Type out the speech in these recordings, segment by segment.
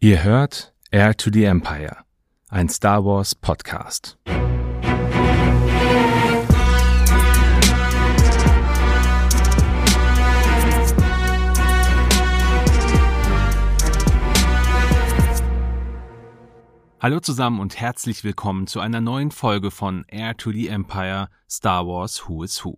Ihr hört Air to the Empire, ein Star Wars Podcast. Hallo zusammen und herzlich willkommen zu einer neuen Folge von Air to the Empire Star Wars Who is Who.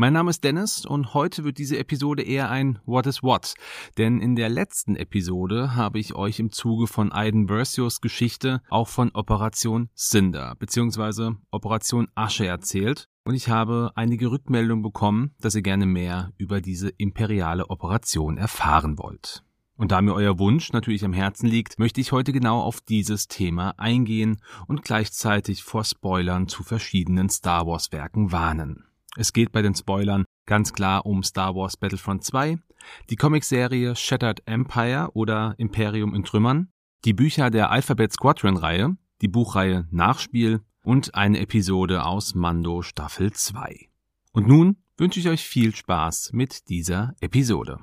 Mein Name ist Dennis und heute wird diese Episode eher ein What is What, denn in der letzten Episode habe ich euch im Zuge von Aiden Versios Geschichte auch von Operation Cinder bzw. Operation Asche erzählt und ich habe einige Rückmeldungen bekommen, dass ihr gerne mehr über diese imperiale Operation erfahren wollt. Und da mir euer Wunsch natürlich am Herzen liegt, möchte ich heute genau auf dieses Thema eingehen und gleichzeitig vor Spoilern zu verschiedenen Star Wars Werken warnen. Es geht bei den Spoilern ganz klar um Star Wars Battlefront 2, die Comicserie Shattered Empire oder Imperium in Trümmern, die Bücher der Alphabet Squadron Reihe, die Buchreihe Nachspiel und eine Episode aus Mando Staffel 2. Und nun wünsche ich euch viel Spaß mit dieser Episode.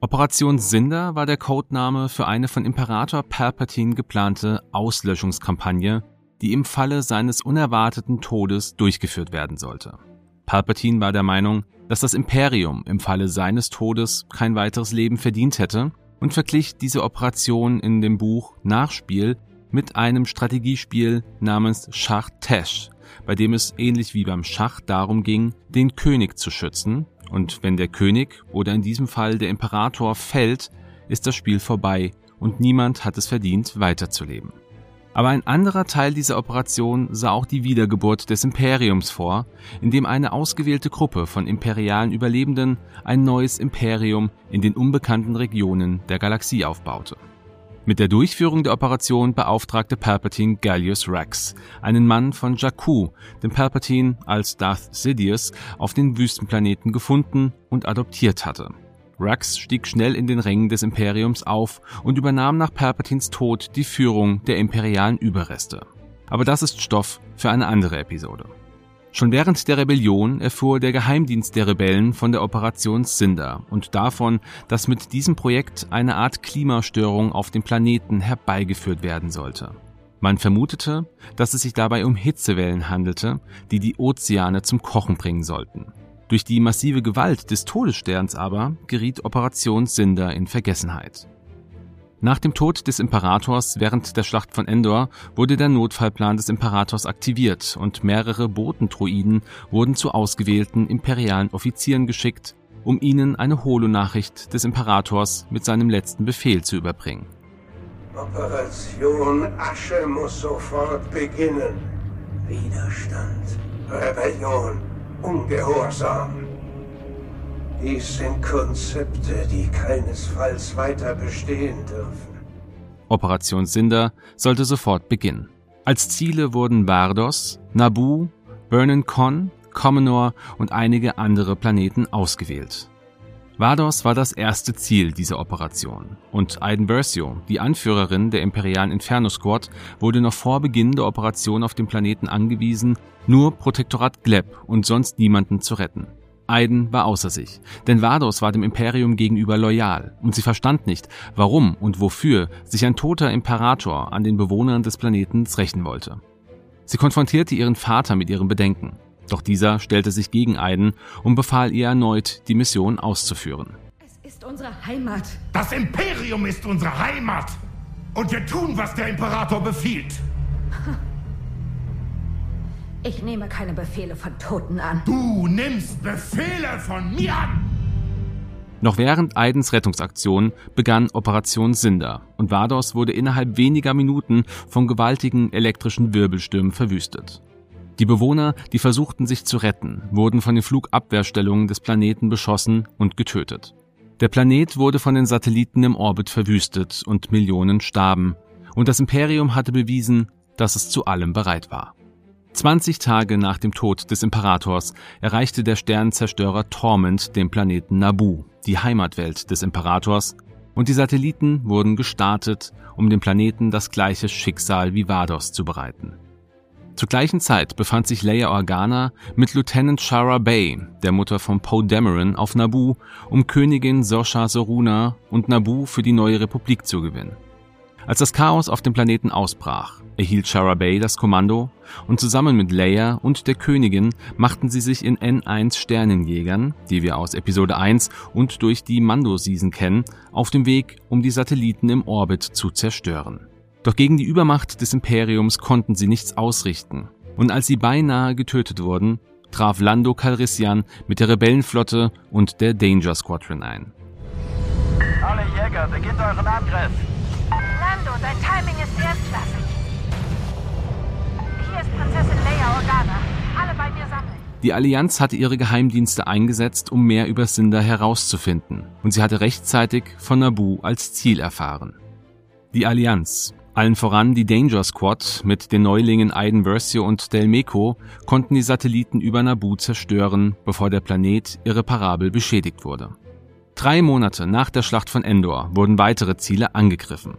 Operation Cinder war der Codename für eine von Imperator Palpatine geplante Auslöschungskampagne, die im Falle seines unerwarteten Todes durchgeführt werden sollte. Palpatine war der Meinung, dass das Imperium im Falle seines Todes kein weiteres Leben verdient hätte und verglich diese Operation in dem Buch Nachspiel mit einem Strategiespiel namens Schach Tesh, bei dem es ähnlich wie beim Schach darum ging, den König zu schützen, und wenn der König oder in diesem Fall der Imperator fällt, ist das Spiel vorbei und niemand hat es verdient, weiterzuleben. Aber ein anderer Teil dieser Operation sah auch die Wiedergeburt des Imperiums vor, indem eine ausgewählte Gruppe von imperialen Überlebenden ein neues Imperium in den unbekannten Regionen der Galaxie aufbaute. Mit der Durchführung der Operation beauftragte Palpatine Gallius Rex, einen Mann von Jakku, den Palpatine als Darth Sidious auf den Wüstenplaneten gefunden und adoptiert hatte. Rex stieg schnell in den Rängen des Imperiums auf und übernahm nach Palpatines Tod die Führung der imperialen Überreste. Aber das ist Stoff für eine andere Episode. Schon während der Rebellion erfuhr der Geheimdienst der Rebellen von der Operation Cinder und davon, dass mit diesem Projekt eine Art Klimastörung auf dem Planeten herbeigeführt werden sollte. Man vermutete, dass es sich dabei um Hitzewellen handelte, die die Ozeane zum Kochen bringen sollten. Durch die massive Gewalt des Todessterns aber geriet Operation Cinder in Vergessenheit. Nach dem Tod des Imperators während der Schlacht von Endor wurde der Notfallplan des Imperators aktiviert und mehrere Botendruiden wurden zu ausgewählten imperialen Offizieren geschickt, um ihnen eine Holonachricht des Imperators mit seinem letzten Befehl zu überbringen. Operation Asche muss sofort beginnen. Widerstand, Rebellion, Ungehorsam. Dies sind Konzepte, die keinesfalls weiter bestehen dürfen. Operation Cinder sollte sofort beginnen. Als Ziele wurden Vardos, Naboo, Vernon Con, Commonor und einige andere Planeten ausgewählt. Vados war das erste Ziel dieser Operation und Aiden Versio, die Anführerin der imperialen Inferno Squad, wurde noch vor Beginn der Operation auf dem Planeten angewiesen, nur Protektorat Gleb und sonst niemanden zu retten. Aiden war außer sich, denn Vados war dem Imperium gegenüber loyal und sie verstand nicht, warum und wofür sich ein toter Imperator an den Bewohnern des Planetens rächen wollte. Sie konfrontierte ihren Vater mit ihren Bedenken doch dieser stellte sich gegen Aiden und befahl ihr erneut, die Mission auszuführen. Es ist unsere Heimat. Das Imperium ist unsere Heimat. Und wir tun, was der Imperator befiehlt. Ich nehme keine Befehle von Toten an. Du nimmst Befehle von mir an. Noch während Aidens Rettungsaktion begann Operation Cinder und Vados wurde innerhalb weniger Minuten von gewaltigen elektrischen Wirbelstürmen verwüstet. Die Bewohner, die versuchten sich zu retten, wurden von den Flugabwehrstellungen des Planeten beschossen und getötet. Der Planet wurde von den Satelliten im Orbit verwüstet und Millionen starben, und das Imperium hatte bewiesen, dass es zu allem bereit war. 20 Tage nach dem Tod des Imperators erreichte der Sternenzerstörer Torment den Planeten Naboo, die Heimatwelt des Imperators, und die Satelliten wurden gestartet, um dem Planeten das gleiche Schicksal wie Vados zu bereiten. Zur gleichen Zeit befand sich Leia Organa mit Lieutenant Shara Bay, der Mutter von Poe Dameron, auf Naboo, um Königin Sosha Soruna und Naboo für die neue Republik zu gewinnen. Als das Chaos auf dem Planeten ausbrach, erhielt Shara Bay das Kommando und zusammen mit Leia und der Königin machten sie sich in N1 Sternenjägern, die wir aus Episode 1 und durch die Mando-Season kennen, auf dem Weg, um die Satelliten im Orbit zu zerstören. Doch gegen die Übermacht des Imperiums konnten sie nichts ausrichten. Und als sie beinahe getötet wurden, traf Lando Calrissian mit der Rebellenflotte und der Danger Squadron ein. Alle Jäger, beginnt euren Angriff! Lando, dein Timing ist erstklassig. Hier ist Prinzessin Leia Organa. Alle bei mir sammeln. Die Allianz hatte ihre Geheimdienste eingesetzt, um mehr über Cinder herauszufinden, und sie hatte rechtzeitig von Naboo als Ziel erfahren. Die Allianz, allen voran die Danger Squad mit den Neulingen Aiden Versio und Del Meco, konnten die Satelliten über Naboo zerstören, bevor der Planet irreparabel beschädigt wurde. Drei Monate nach der Schlacht von Endor wurden weitere Ziele angegriffen.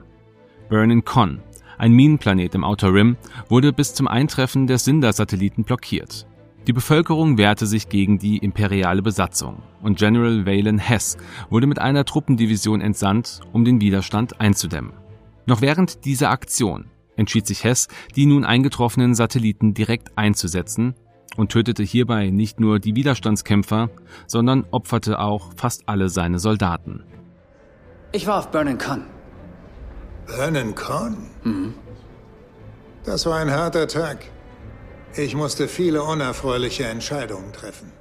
Burnin Con, ein Minenplanet im Outer Rim, wurde bis zum Eintreffen der Cinder-Satelliten blockiert. Die Bevölkerung wehrte sich gegen die imperiale Besatzung und General Valen Hess wurde mit einer Truppendivision entsandt, um den Widerstand einzudämmen. Noch während dieser Aktion entschied sich Hess, die nun eingetroffenen Satelliten direkt einzusetzen und tötete hierbei nicht nur die Widerstandskämpfer, sondern opferte auch fast alle seine Soldaten. Ich war auf Burning Con. Vernon Con? Mhm. Das war ein harter Tag. Ich musste viele unerfreuliche Entscheidungen treffen.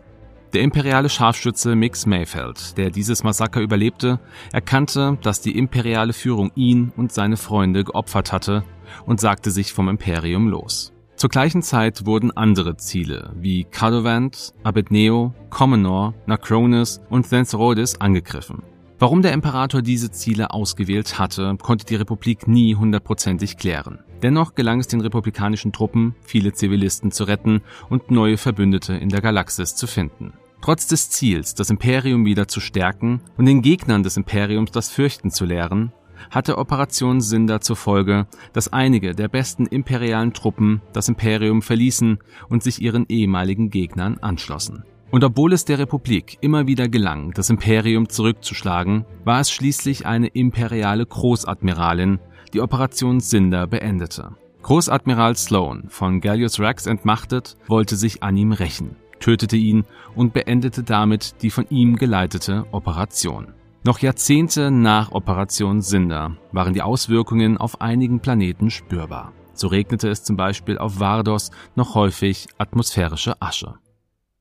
Der imperiale Scharfschütze Mix Mayfeld, der dieses Massaker überlebte, erkannte, dass die imperiale Führung ihn und seine Freunde geopfert hatte und sagte sich vom Imperium los. Zur gleichen Zeit wurden andere Ziele wie Cadovant, Abedneo, Comenor, Nacronis und Thensrodis angegriffen. Warum der Imperator diese Ziele ausgewählt hatte, konnte die Republik nie hundertprozentig klären. Dennoch gelang es den republikanischen Truppen, viele Zivilisten zu retten und neue Verbündete in der Galaxis zu finden. Trotz des Ziels, das Imperium wieder zu stärken und den Gegnern des Imperiums das Fürchten zu lehren, hatte Operation Cinder zur Folge, dass einige der besten imperialen Truppen das Imperium verließen und sich ihren ehemaligen Gegnern anschlossen. Und obwohl es der Republik immer wieder gelang, das Imperium zurückzuschlagen, war es schließlich eine imperiale Großadmiralin, die Operation Cinder beendete. Großadmiral Sloan, von Gallius Rex entmachtet, wollte sich an ihm rächen, tötete ihn und beendete damit die von ihm geleitete Operation. Noch Jahrzehnte nach Operation Cinder waren die Auswirkungen auf einigen Planeten spürbar. So regnete es zum Beispiel auf Vardos noch häufig atmosphärische Asche.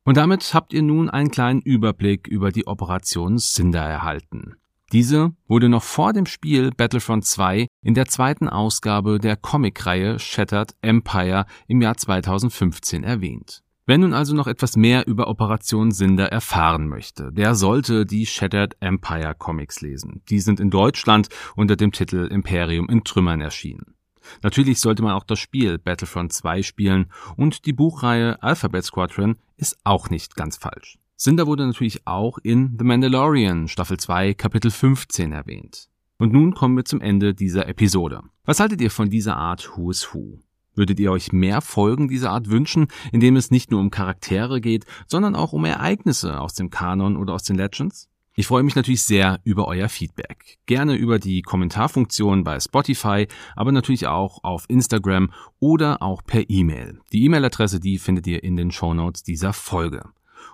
Und damit habt ihr nun einen kleinen Überblick über die Operation Cinder erhalten. Diese wurde noch vor dem Spiel Battlefront 2 in der zweiten Ausgabe der Comicreihe Shattered Empire im Jahr 2015 erwähnt. Wer nun also noch etwas mehr über Operation Cinder erfahren möchte, der sollte die Shattered Empire Comics lesen. Die sind in Deutschland unter dem Titel Imperium in Trümmern erschienen. Natürlich sollte man auch das Spiel Battlefront 2 spielen und die Buchreihe Alphabet Squadron ist auch nicht ganz falsch. Cinder wurde natürlich auch in The Mandalorian Staffel 2 Kapitel 15 erwähnt. Und nun kommen wir zum Ende dieser Episode. Was haltet ihr von dieser Art Who is Who? Würdet ihr euch mehr Folgen dieser Art wünschen, in dem es nicht nur um Charaktere geht, sondern auch um Ereignisse aus dem Kanon oder aus den Legends? Ich freue mich natürlich sehr über euer Feedback. Gerne über die Kommentarfunktion bei Spotify, aber natürlich auch auf Instagram oder auch per E-Mail. Die E-Mail-Adresse, die findet ihr in den Shownotes dieser Folge.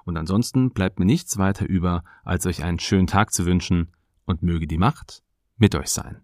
Und ansonsten bleibt mir nichts weiter über, als euch einen schönen Tag zu wünschen und möge die Macht mit euch sein.